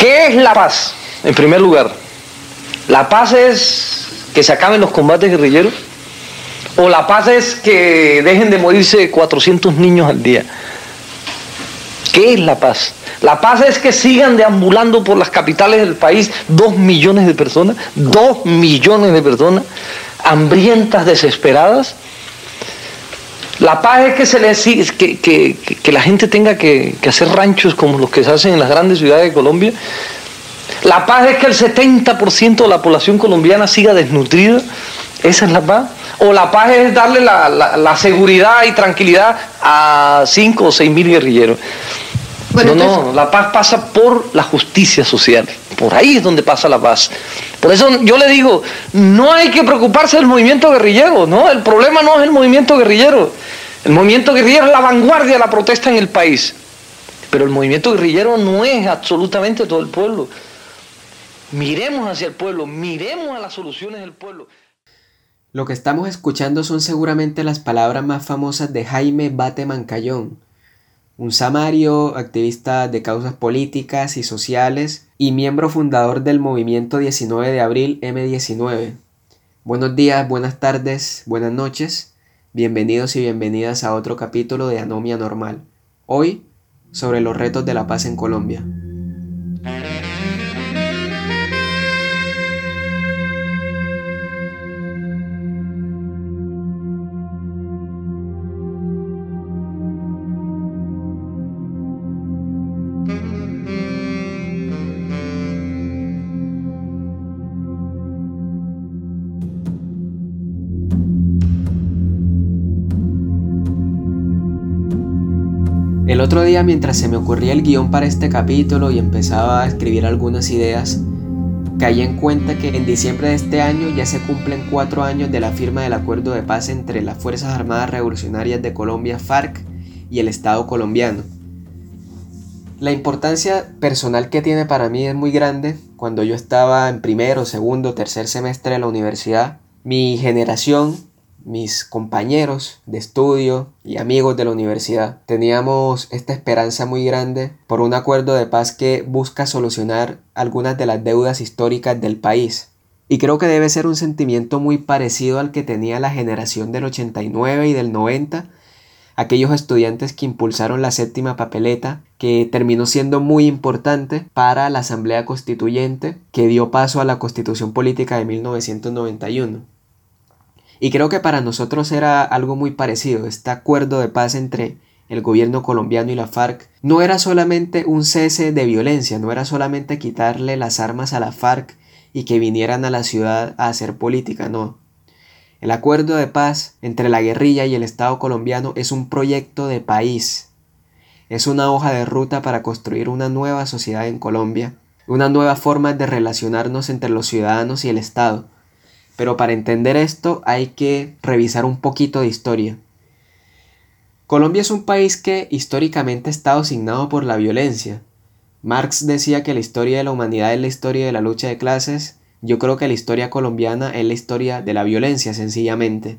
¿Qué es la paz? En primer lugar, ¿la paz es que se acaben los combates guerrilleros? ¿O la paz es que dejen de morirse 400 niños al día? ¿Qué es la paz? La paz es que sigan deambulando por las capitales del país dos millones de personas, dos millones de personas, hambrientas, desesperadas. La paz es que, se les, que, que, que la gente tenga que, hacer ranchos como los que se hacen en las grandes ciudades de Colombia. La paz es que el 70% de la población colombiana siga desnutrida. Esa es la paz. O la paz es darle la, la seguridad y tranquilidad a 5 o 6 mil guerrilleros no, no, la paz pasa por la justicia social. Por ahí es donde pasa la paz. Por eso yo le digo, no hay que preocuparse del movimiento guerrillero, ¿no? El problema no es el movimiento guerrillero. El movimiento guerrillero es la vanguardia de la protesta en el país. Pero el movimiento guerrillero no es absolutamente todo el pueblo. Miremos hacia el pueblo, miremos a las soluciones del pueblo. Lo que estamos escuchando son seguramente las palabras más famosas de Jaime Bate Mancayón un samario, activista de causas políticas y sociales y miembro fundador del movimiento 19 de abril M19. Buenos días, buenas tardes, buenas noches, bienvenidos y bienvenidas a otro capítulo de Anomia Normal. Hoy sobre los retos de la paz en Colombia. Otro día mientras se me ocurría el guion para este capítulo y empezaba a escribir algunas ideas, caí en cuenta que en diciembre de este año ya se cumplen cuatro años de la firma del acuerdo de paz entre las Fuerzas Armadas Revolucionarias de Colombia, FARC, y el Estado colombiano. La importancia personal que tiene para mí es muy grande. Cuando yo estaba en primero, segundo, tercer semestre de la universidad, mi generación mis compañeros de estudio y amigos de la universidad teníamos esta esperanza muy grande por un acuerdo de paz que busca solucionar algunas de las deudas históricas del país. Y creo que debe ser un sentimiento muy parecido al que tenía la generación del 89 y del 90, aquellos estudiantes que impulsaron la séptima papeleta, que terminó siendo muy importante para la Asamblea Constituyente, que dio paso a la Constitución Política de 1991. Y creo que para nosotros era algo muy parecido. Este acuerdo de paz entre el gobierno colombiano y la FARC no era solamente un cese de violencia, no era solamente quitarle las armas a la FARC y que vinieran a la ciudad a hacer política, no. El acuerdo de paz entre la guerrilla y el Estado colombiano es un proyecto de país. Es una hoja de ruta para construir una nueva sociedad en Colombia, una nueva forma de relacionarnos entre los ciudadanos y el Estado, pero para entender esto hay que revisar un poquito de historia. Colombia es un país que históricamente ha estado asignado por la violencia. Marx decía que la historia de la humanidad es la historia de la lucha de clases. Yo creo que la historia colombiana es la historia de la violencia, sencillamente.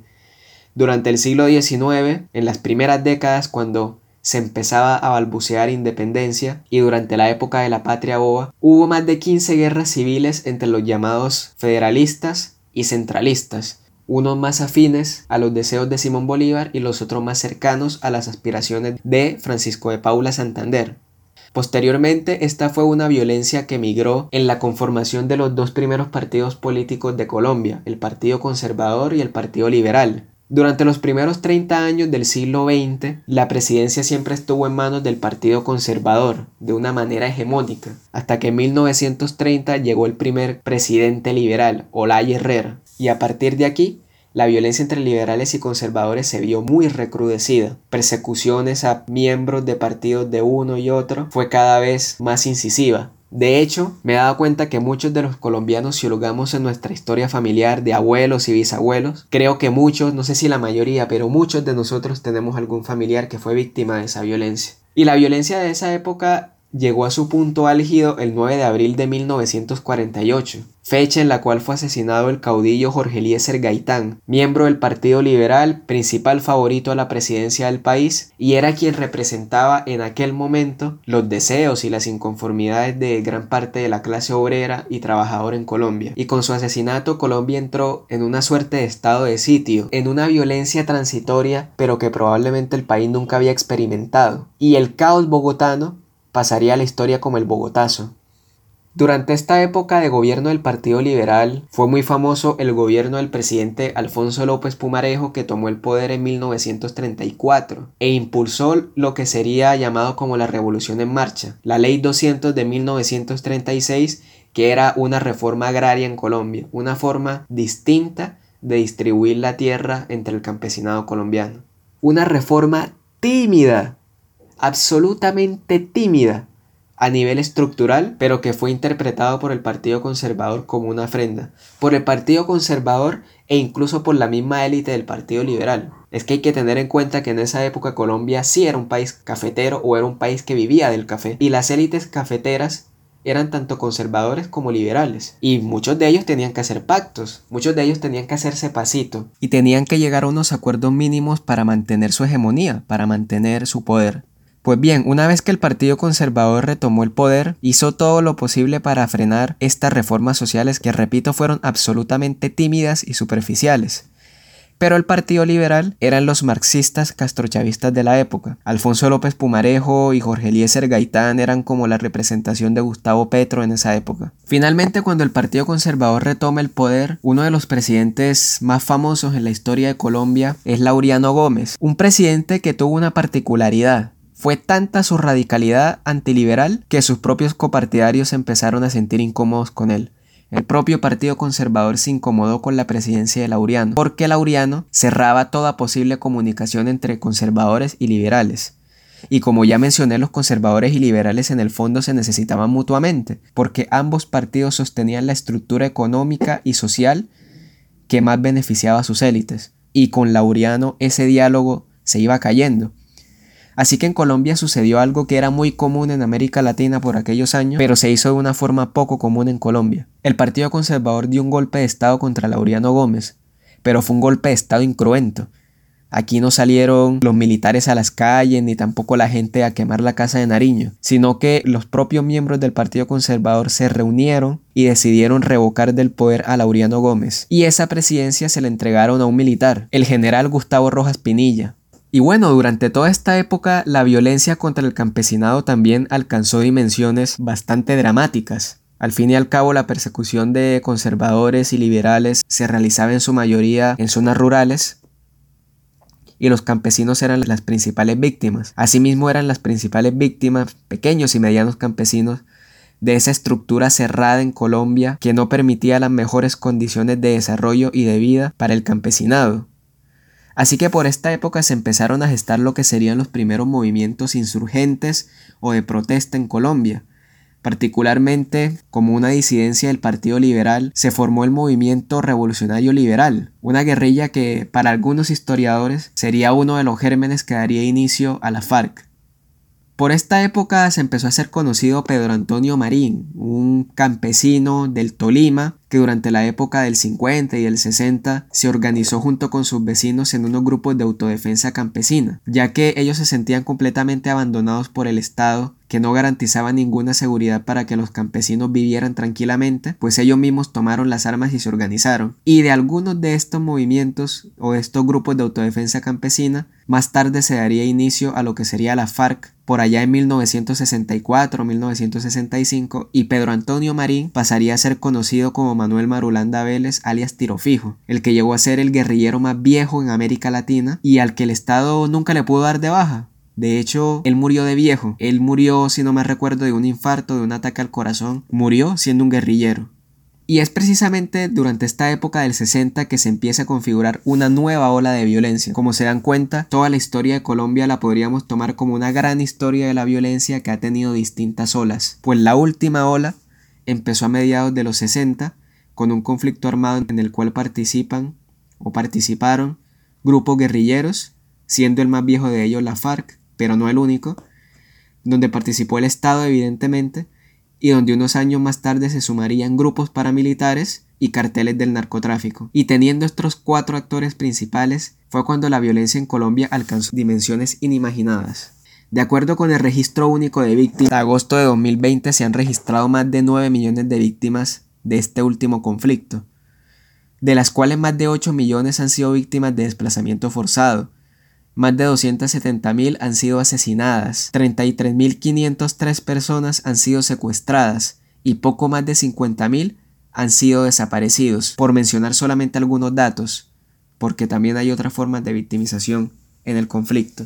Durante el siglo XIX, en las primeras décadas cuando se empezaba a balbucear independencia y durante la época de la patria boba, hubo más de 15 guerras civiles entre los llamados federalistas y centralistas, unos más afines a los deseos de Simón Bolívar y los otros más cercanos a las aspiraciones de Francisco de Paula Santander. Posteriormente, esta fue una violencia que migró en la conformación de los dos primeros partidos políticos de Colombia, el Partido Conservador y el Partido Liberal. Durante los primeros 30 años del siglo XX, la presidencia siempre estuvo en manos del Partido Conservador, de una manera hegemónica, hasta que en 1930 llegó el primer presidente liberal, Olay Herrera, y a partir de aquí, la violencia entre liberales y conservadores se vio muy recrudecida. Persecuciones a miembros de partidos de uno y otro fue cada vez más incisiva, de hecho, me he dado cuenta que muchos de los colombianos, si holgamos en nuestra historia familiar de abuelos y bisabuelos, creo que muchos, no sé si la mayoría, pero muchos de nosotros tenemos algún familiar que fue víctima de esa violencia. Y la violencia de esa época llegó a su punto álgido el 9 de abril de 1948, fecha en la cual fue asesinado el caudillo Jorge Eliezer Gaitán, miembro del Partido Liberal, principal favorito a la presidencia del país, y era quien representaba en aquel momento los deseos y las inconformidades de gran parte de la clase obrera y trabajadora en Colombia. Y con su asesinato Colombia entró en una suerte de estado de sitio, en una violencia transitoria, pero que probablemente el país nunca había experimentado. Y el caos bogotano pasaría a la historia como el Bogotazo. Durante esta época de gobierno del Partido Liberal fue muy famoso el gobierno del presidente Alfonso López Pumarejo que tomó el poder en 1934 e impulsó lo que sería llamado como la Revolución en Marcha, la Ley 200 de 1936 que era una reforma agraria en Colombia, una forma distinta de distribuir la tierra entre el campesinado colombiano. Una reforma tímida, absolutamente tímida, a nivel estructural, pero que fue interpretado por el Partido Conservador como una ofrenda, por el Partido Conservador e incluso por la misma élite del Partido Liberal. Es que hay que tener en cuenta que en esa época Colombia sí era un país cafetero o era un país que vivía del café, y las élites cafeteras eran tanto conservadores como liberales. Y muchos de ellos tenían que hacer pactos, muchos de ellos tenían que hacerse pasito. Y tenían que llegar a unos acuerdos mínimos para mantener su hegemonía, para mantener su poder. Pues bien, una vez que el Partido Conservador retomó el poder, hizo todo lo posible para frenar estas reformas sociales que, repito, fueron absolutamente tímidas y superficiales. Pero el Partido Liberal eran los marxistas castrochavistas de la época. Alfonso López Pumarejo y Jorge Eliezer Gaitán eran como la representación de Gustavo Petro en esa época. Finalmente, cuando el Partido Conservador retoma el poder, uno de los presidentes más famosos en la historia de Colombia es Laureano Gómez, un presidente que tuvo una particularidad fue tanta su radicalidad antiliberal que sus propios copartidarios empezaron a sentir incómodos con él. El propio Partido Conservador se incomodó con la presidencia de Laureano, porque Laureano cerraba toda posible comunicación entre conservadores y liberales. Y como ya mencioné, los conservadores y liberales en el fondo se necesitaban mutuamente, porque ambos partidos sostenían la estructura económica y social que más beneficiaba a sus élites. Y con Laureano ese diálogo se iba cayendo. Así que en Colombia sucedió algo que era muy común en América Latina por aquellos años, pero se hizo de una forma poco común en Colombia. El Partido Conservador dio un golpe de Estado contra Laureano Gómez, pero fue un golpe de Estado incruento. Aquí no salieron los militares a las calles ni tampoco la gente a quemar la casa de Nariño, sino que los propios miembros del Partido Conservador se reunieron y decidieron revocar del poder a Laureano Gómez. Y esa presidencia se la entregaron a un militar, el general Gustavo Rojas Pinilla, y bueno, durante toda esta época la violencia contra el campesinado también alcanzó dimensiones bastante dramáticas. Al fin y al cabo la persecución de conservadores y liberales se realizaba en su mayoría en zonas rurales y los campesinos eran las principales víctimas. Asimismo eran las principales víctimas pequeños y medianos campesinos de esa estructura cerrada en Colombia que no permitía las mejores condiciones de desarrollo y de vida para el campesinado. Así que por esta época se empezaron a gestar lo que serían los primeros movimientos insurgentes o de protesta en Colombia. Particularmente, como una disidencia del Partido Liberal, se formó el movimiento revolucionario liberal, una guerrilla que para algunos historiadores sería uno de los gérmenes que daría inicio a la FARC. Por esta época se empezó a ser conocido Pedro Antonio Marín, un campesino del Tolima que durante la época del 50 y el 60 se organizó junto con sus vecinos en unos grupos de autodefensa campesina, ya que ellos se sentían completamente abandonados por el Estado que no garantizaba ninguna seguridad para que los campesinos vivieran tranquilamente, pues ellos mismos tomaron las armas y se organizaron. Y de algunos de estos movimientos o estos grupos de autodefensa campesina, más tarde se daría inicio a lo que sería la FARC por allá en 1964-1965 y Pedro Antonio Marín pasaría a ser conocido como Manuel Marulanda Vélez alias Tirofijo, el que llegó a ser el guerrillero más viejo en América Latina y al que el Estado nunca le pudo dar de baja. De hecho, él murió de viejo. Él murió, si no me recuerdo, de un infarto, de un ataque al corazón. Murió siendo un guerrillero. Y es precisamente durante esta época del 60 que se empieza a configurar una nueva ola de violencia. Como se dan cuenta, toda la historia de Colombia la podríamos tomar como una gran historia de la violencia que ha tenido distintas olas. Pues la última ola empezó a mediados de los 60 con un conflicto armado en el cual participan o participaron grupos guerrilleros, siendo el más viejo de ellos la FARC, pero no el único, donde participó el Estado evidentemente, y donde unos años más tarde se sumarían grupos paramilitares y carteles del narcotráfico. Y teniendo estos cuatro actores principales, fue cuando la violencia en Colombia alcanzó dimensiones inimaginadas. De acuerdo con el registro único de víctimas, en agosto de 2020 se han registrado más de 9 millones de víctimas de este último conflicto, de las cuales más de 8 millones han sido víctimas de desplazamiento forzado, más de 270.000 han sido asesinadas, 33.503 personas han sido secuestradas y poco más de 50.000 han sido desaparecidos, por mencionar solamente algunos datos, porque también hay otras formas de victimización en el conflicto.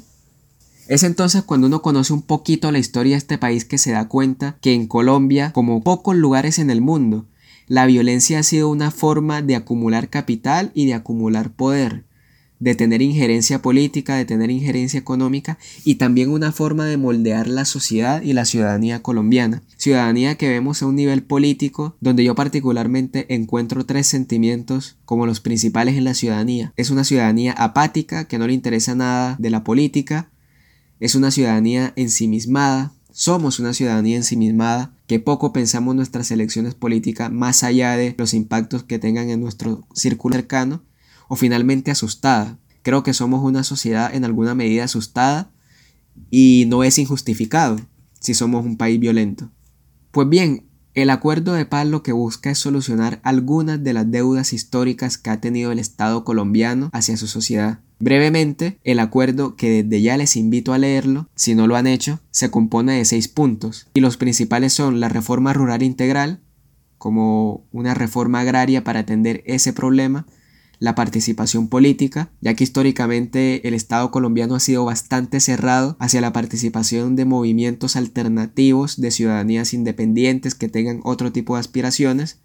Es entonces cuando uno conoce un poquito la historia de este país que se da cuenta que en Colombia, como pocos lugares en el mundo, la violencia ha sido una forma de acumular capital y de acumular poder, de tener injerencia política, de tener injerencia económica y también una forma de moldear la sociedad y la ciudadanía colombiana. Ciudadanía que vemos a un nivel político donde yo particularmente encuentro tres sentimientos como los principales en la ciudadanía. Es una ciudadanía apática que no le interesa nada de la política, es una ciudadanía ensimismada, somos una ciudadanía ensimismada que poco pensamos nuestras elecciones políticas más allá de los impactos que tengan en nuestro círculo cercano o finalmente asustada. Creo que somos una sociedad en alguna medida asustada y no es injustificado si somos un país violento. Pues bien, el acuerdo de paz lo que busca es solucionar algunas de las deudas históricas que ha tenido el Estado colombiano hacia su sociedad. Brevemente, el acuerdo, que desde ya les invito a leerlo, si no lo han hecho, se compone de seis puntos, y los principales son la reforma rural integral, como una reforma agraria para atender ese problema, la participación política, ya que históricamente el Estado colombiano ha sido bastante cerrado hacia la participación de movimientos alternativos de ciudadanías independientes que tengan otro tipo de aspiraciones.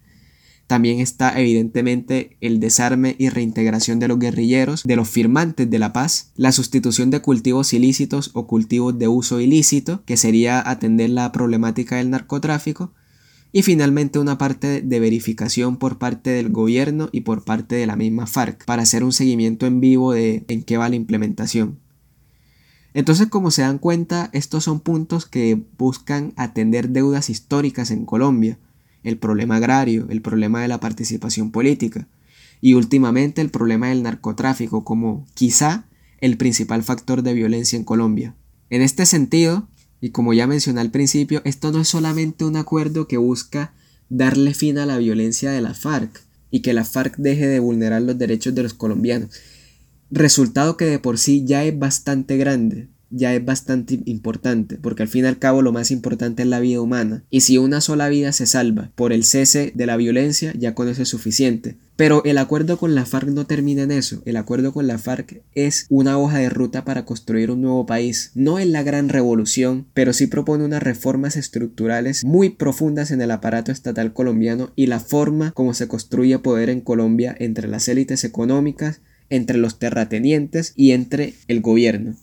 También está evidentemente el desarme y reintegración de los guerrilleros, de los firmantes de la paz, la sustitución de cultivos ilícitos o cultivos de uso ilícito, que sería atender la problemática del narcotráfico, y finalmente una parte de verificación por parte del gobierno y por parte de la misma FARC para hacer un seguimiento en vivo de en qué va la implementación. Entonces, como se dan cuenta, estos son puntos que buscan atender deudas históricas en Colombia, el problema agrario, el problema de la participación política y últimamente el problema del narcotráfico como quizá el principal factor de violencia en Colombia. En este sentido, y como ya mencioné al principio, esto no es solamente un acuerdo que busca darle fin a la violencia de la FARC y que la FARC deje de vulnerar los derechos de los colombianos. Resultado que de por sí ya es bastante grande ya es bastante importante, porque al fin y al cabo lo más importante es la vida humana, y si una sola vida se salva por el cese de la violencia, ya con eso es suficiente. Pero el acuerdo con la FARC no termina en eso, el acuerdo con la FARC es una hoja de ruta para construir un nuevo país, no es la gran revolución, pero sí propone unas reformas estructurales muy profundas en el aparato estatal colombiano y la forma como se construye poder en Colombia entre las élites económicas, entre los terratenientes y entre el gobierno.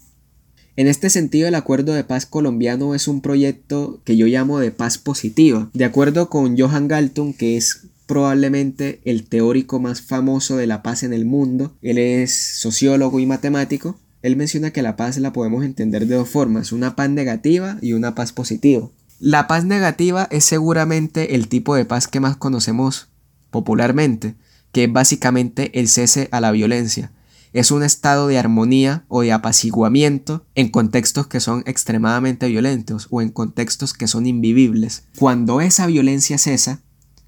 En este sentido, el Acuerdo de Paz colombiano es un proyecto que yo llamo de paz positiva. De acuerdo con Johan Galton, que es probablemente el teórico más famoso de la paz en el mundo, él es sociólogo y matemático, él menciona que la paz la podemos entender de dos formas, una paz negativa y una paz positiva. La paz negativa es seguramente el tipo de paz que más conocemos popularmente, que es básicamente el cese a la violencia es un estado de armonía o de apaciguamiento en contextos que son extremadamente violentos o en contextos que son invivibles. Cuando esa violencia cesa,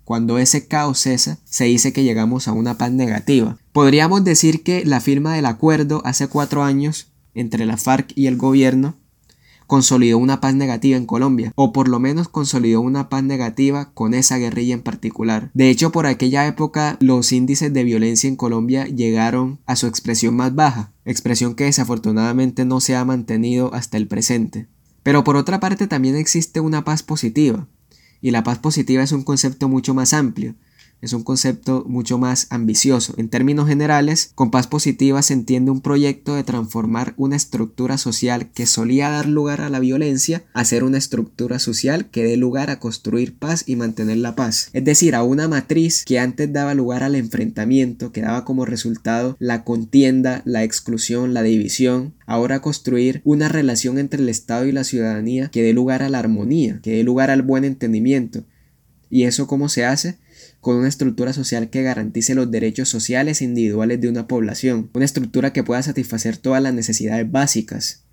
cuando ese caos cesa, se dice que llegamos a una paz negativa. Podríamos decir que la firma del acuerdo hace cuatro años entre la FARC y el gobierno consolidó una paz negativa en Colombia, o por lo menos consolidó una paz negativa con esa guerrilla en particular. De hecho, por aquella época los índices de violencia en Colombia llegaron a su expresión más baja, expresión que desafortunadamente no se ha mantenido hasta el presente. Pero por otra parte también existe una paz positiva, y la paz positiva es un concepto mucho más amplio, es un concepto mucho más ambicioso. En términos generales, con paz positiva se entiende un proyecto de transformar una estructura social que solía dar lugar a la violencia a ser una estructura social que dé lugar a construir paz y mantener la paz. Es decir, a una matriz que antes daba lugar al enfrentamiento, que daba como resultado la contienda, la exclusión, la división, ahora construir una relación entre el Estado y la ciudadanía que dé lugar a la armonía, que dé lugar al buen entendimiento. ¿Y eso cómo se hace? Con una estructura social que garantice los derechos sociales e individuales de una población, una estructura que pueda satisfacer todas las necesidades básicas,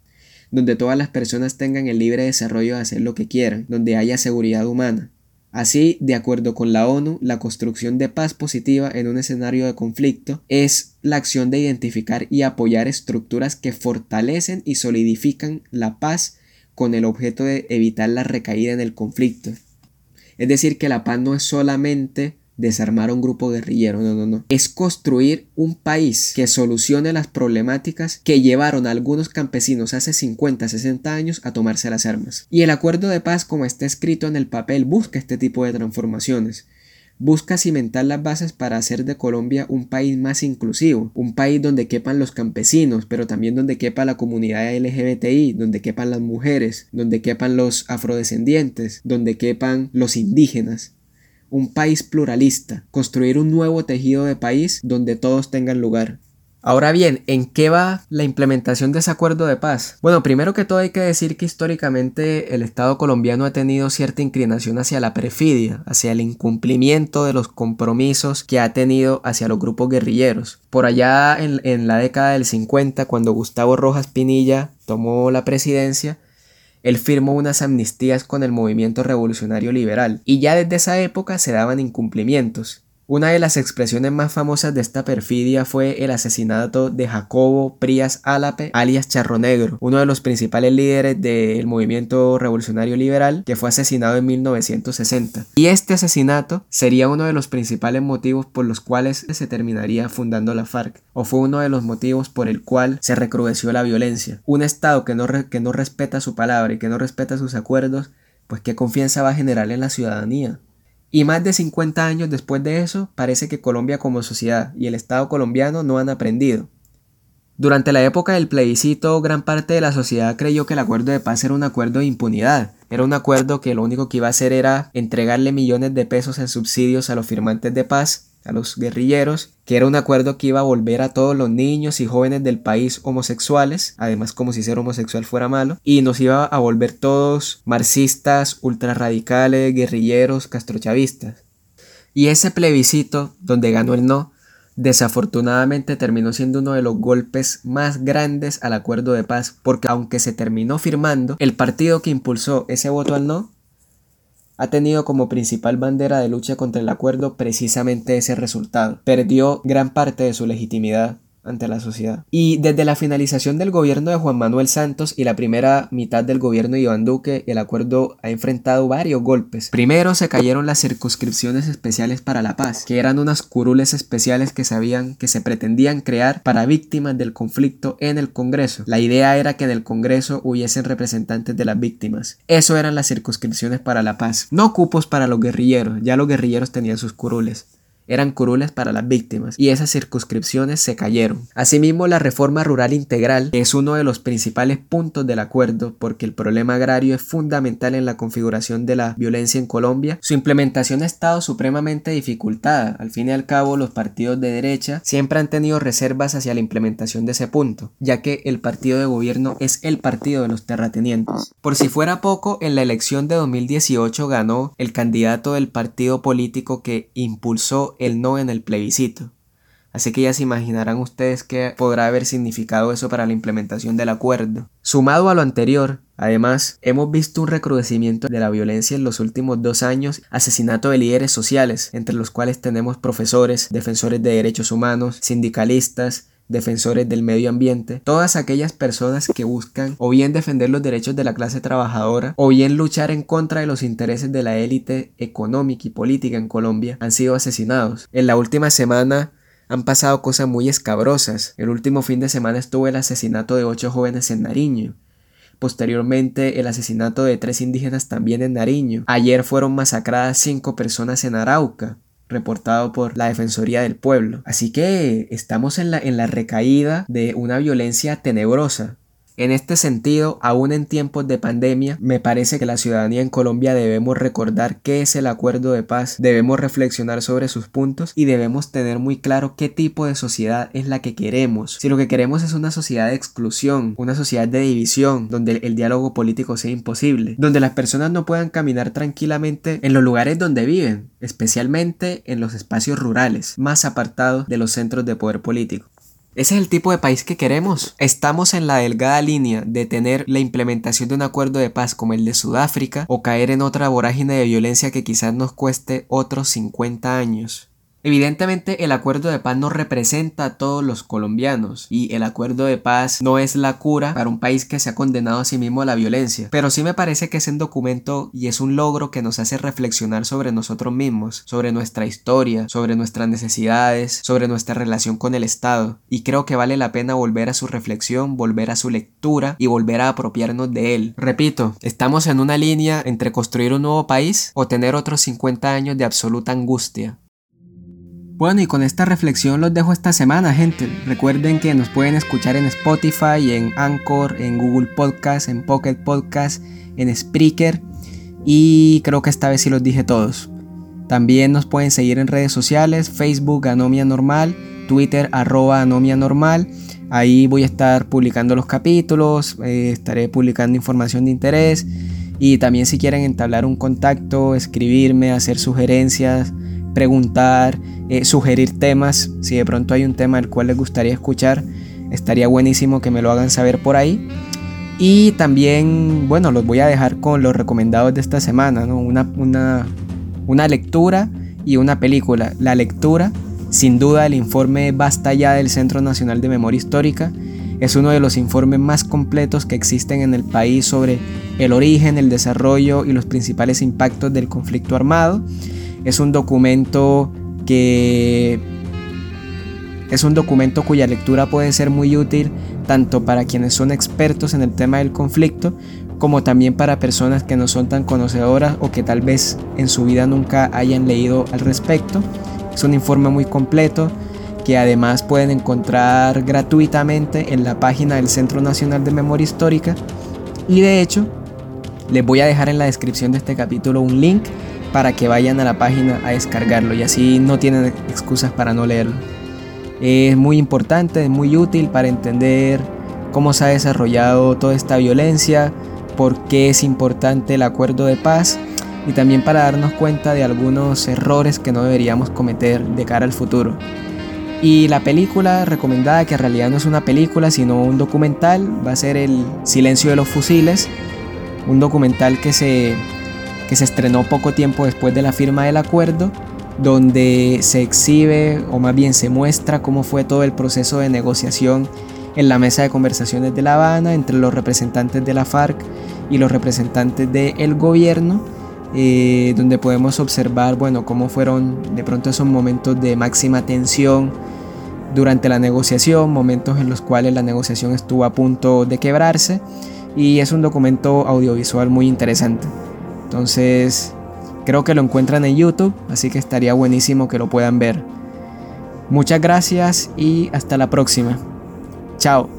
donde todas las personas tengan el libre desarrollo de hacer lo que quieran, donde haya seguridad humana. Así, de acuerdo con la ONU, la construcción de paz positiva en un escenario de conflicto es la acción de identificar y apoyar estructuras que fortalecen y solidifican la paz con el objeto de evitar la recaída en el conflicto. Es decir, que la paz no es solamente desarmar a un grupo guerrillero, no, no, no. Es construir un país que solucione las problemáticas que llevaron a algunos campesinos hace 50, 60 años a tomarse las armas. Y el acuerdo de paz, como está escrito en el papel, busca este tipo de transformaciones busca cimentar las bases para hacer de Colombia un país más inclusivo, un país donde quepan los campesinos, pero también donde quepa la comunidad LGBTI, donde quepan las mujeres, donde quepan los afrodescendientes, donde quepan los indígenas. Un país pluralista, construir un nuevo tejido de país donde todos tengan lugar. Ahora bien, ¿en qué va la implementación de ese acuerdo de paz? Bueno, primero que todo hay que decir que históricamente el Estado colombiano ha tenido cierta inclinación hacia la perfidia, hacia el incumplimiento de los compromisos que ha tenido hacia los grupos guerrilleros. Por allá en, la década del 50, cuando Gustavo Rojas Pinilla tomó la presidencia, él firmó unas amnistías con el movimiento revolucionario liberal, y ya desde esa época se daban incumplimientos. Una de las expresiones más famosas de esta perfidia fue el asesinato de Jacobo Prías Álape, alias Charro Negro, uno de los principales líderes del movimiento revolucionario liberal, que fue asesinado en 1960. Y este asesinato sería uno de los principales motivos por los cuales se terminaría fundando la FARC, o fue uno de los motivos por el cual se recrudeció la violencia. Un Estado que no, que no respeta su palabra y que no respeta sus acuerdos, pues qué confianza va a generar en la ciudadanía. Y más de 50 años después de eso, parece que Colombia como sociedad y el Estado colombiano no han aprendido. Durante la época del plebiscito, gran parte de la sociedad creyó que el acuerdo de paz era un acuerdo de impunidad. Era un acuerdo que lo único que iba a hacer era entregarle millones de pesos en subsidios a los firmantes de paz a los guerrilleros, que era un acuerdo que iba a volver a todos los niños y jóvenes del país homosexuales, además como si ser homosexual fuera malo, y nos iba a volver todos marxistas, ultrarradicales, guerrilleros, castrochavistas. Y ese plebiscito, donde ganó el no, desafortunadamente terminó siendo uno de los golpes más grandes al acuerdo de paz, porque aunque se terminó firmando, el partido que impulsó ese voto al no ha tenido como principal bandera de lucha contra el acuerdo precisamente ese resultado. Perdió gran parte de su legitimidad ante la sociedad. Y desde la finalización del gobierno de Juan Manuel Santos y la primera mitad del gobierno de Iván Duque, el acuerdo ha enfrentado varios golpes. Primero se cayeron las circunscripciones especiales para la paz, que eran unas curules especiales que sabían que se pretendían crear para víctimas del conflicto en el Congreso. La idea era que en el Congreso hubiesen representantes de las víctimas. Eso eran las circunscripciones para la paz. No cupos para los guerrilleros, ya los guerrilleros tenían sus curules eran curules para las víctimas y esas circunscripciones se cayeron. Asimismo, la reforma rural integral es uno de los principales puntos del acuerdo porque el problema agrario es fundamental en la configuración de la violencia en Colombia. Su implementación ha estado supremamente dificultada. Al fin y al cabo, los partidos de derecha siempre han tenido reservas hacia la implementación de ese punto, ya que el partido de gobierno es el partido de los terratenientes. Por si fuera poco, en la elección de 2018 ganó el candidato del partido político que impulsó el no en el plebiscito. Así que ya se imaginarán ustedes qué podrá haber significado eso para la implementación del acuerdo. Sumado a lo anterior, además, hemos visto un recrudecimiento de la violencia en los últimos dos años, asesinato de líderes sociales, entre los cuales tenemos profesores, defensores de derechos humanos, sindicalistas, defensores del medio ambiente, todas aquellas personas que buscan o bien defender los derechos de la clase trabajadora o bien luchar en contra de los intereses de la élite económica y política en Colombia han sido asesinados. En la última semana han pasado cosas muy escabrosas. El último fin de semana estuvo el asesinato de ocho jóvenes en Nariño. Posteriormente el asesinato de tres indígenas también en Nariño. Ayer fueron masacradas cinco personas en Arauca. Reportado por la Defensoría del Pueblo. Así que estamos en la, en la recaída de una violencia tenebrosa en este sentido, aún en tiempos de pandemia, me parece que la ciudadanía en Colombia debemos recordar qué es el acuerdo de paz, debemos reflexionar sobre sus puntos y debemos tener muy claro qué tipo de sociedad es la que queremos. Si lo que queremos es una sociedad de exclusión, una sociedad de división, donde el diálogo político sea imposible, donde las personas no puedan caminar tranquilamente en los lugares donde viven, especialmente en los espacios rurales, más apartados de los centros de poder político. Ese es el tipo de país que queremos. Estamos en la delgada línea de tener la implementación de un acuerdo de paz como el de Sudáfrica o caer en otra vorágine de violencia que quizás nos cueste otros 50 años. Evidentemente el acuerdo de paz no representa a todos los colombianos y el acuerdo de paz no es la cura para un país que se ha condenado a sí mismo a la violencia, pero sí me parece que es un documento y es un logro que nos hace reflexionar sobre nosotros mismos, sobre nuestra historia, sobre nuestras necesidades, sobre nuestra relación con el Estado y creo que vale la pena volver a su reflexión, volver a su lectura y volver a apropiarnos de él. Repito, estamos en una línea entre construir un nuevo país o tener otros 50 años de absoluta angustia. Bueno, y con esta reflexión los dejo esta semana, gente. Recuerden que nos pueden escuchar en Spotify, en Anchor, en Google Podcast, en Pocket Podcast, en Spreaker. Y creo que esta vez sí los dije todos. También nos pueden seguir en redes sociales, Facebook Anomia Normal, Twitter arroba Anomia Normal. Ahí voy a estar publicando los capítulos, eh, estaré publicando información de interés. Y también si quieren entablar un contacto, escribirme, hacer sugerencias, preguntar, eh, sugerir temas. Si de pronto hay un tema al cual les gustaría escuchar, estaría buenísimo que me lo hagan saber por ahí. Y también, bueno, los voy a dejar con los recomendados de esta semana, ¿no? Una, una, una lectura y una película. La lectura, sin duda, el informe Basta ya del Centro Nacional de Memoria Histórica. Es uno de los informes más completos que existen en el país sobre el origen, el desarrollo y los principales impactos del conflicto armado. Es un documento que es un documento cuya lectura puede ser muy útil tanto para quienes son expertos en el tema del conflicto como también para personas que no son tan conocedoras o que tal vez en su vida nunca hayan leído al respecto. Es un informe muy completo que además pueden encontrar gratuitamente en la página del Centro Nacional de Memoria Histórica y de hecho les voy a dejar en la descripción de este capítulo un link para que vayan a la página a descargarlo y así no tienen excusas para no leerlo. Es muy importante, es muy útil para entender cómo se ha desarrollado toda esta violencia, por qué es importante el acuerdo de paz y también para darnos cuenta de algunos errores que no deberíamos cometer de cara al futuro. Y la película recomendada, que en realidad no es una película, sino un documental, va a ser El Silencio de los Fusiles, un documental que se que se estrenó poco tiempo después de la firma del acuerdo, donde se exhibe o más bien se muestra cómo fue todo el proceso de negociación en la mesa de conversaciones de La Habana entre los representantes de la FARC y los representantes del gobierno, eh, donde podemos observar bueno, cómo fueron de pronto esos momentos de máxima tensión durante la negociación, momentos en los cuales la negociación estuvo a punto de quebrarse y es un documento audiovisual muy interesante. Entonces, creo que lo encuentran en YouTube, así que estaría buenísimo que lo puedan ver. Muchas gracias y hasta la próxima. Chao.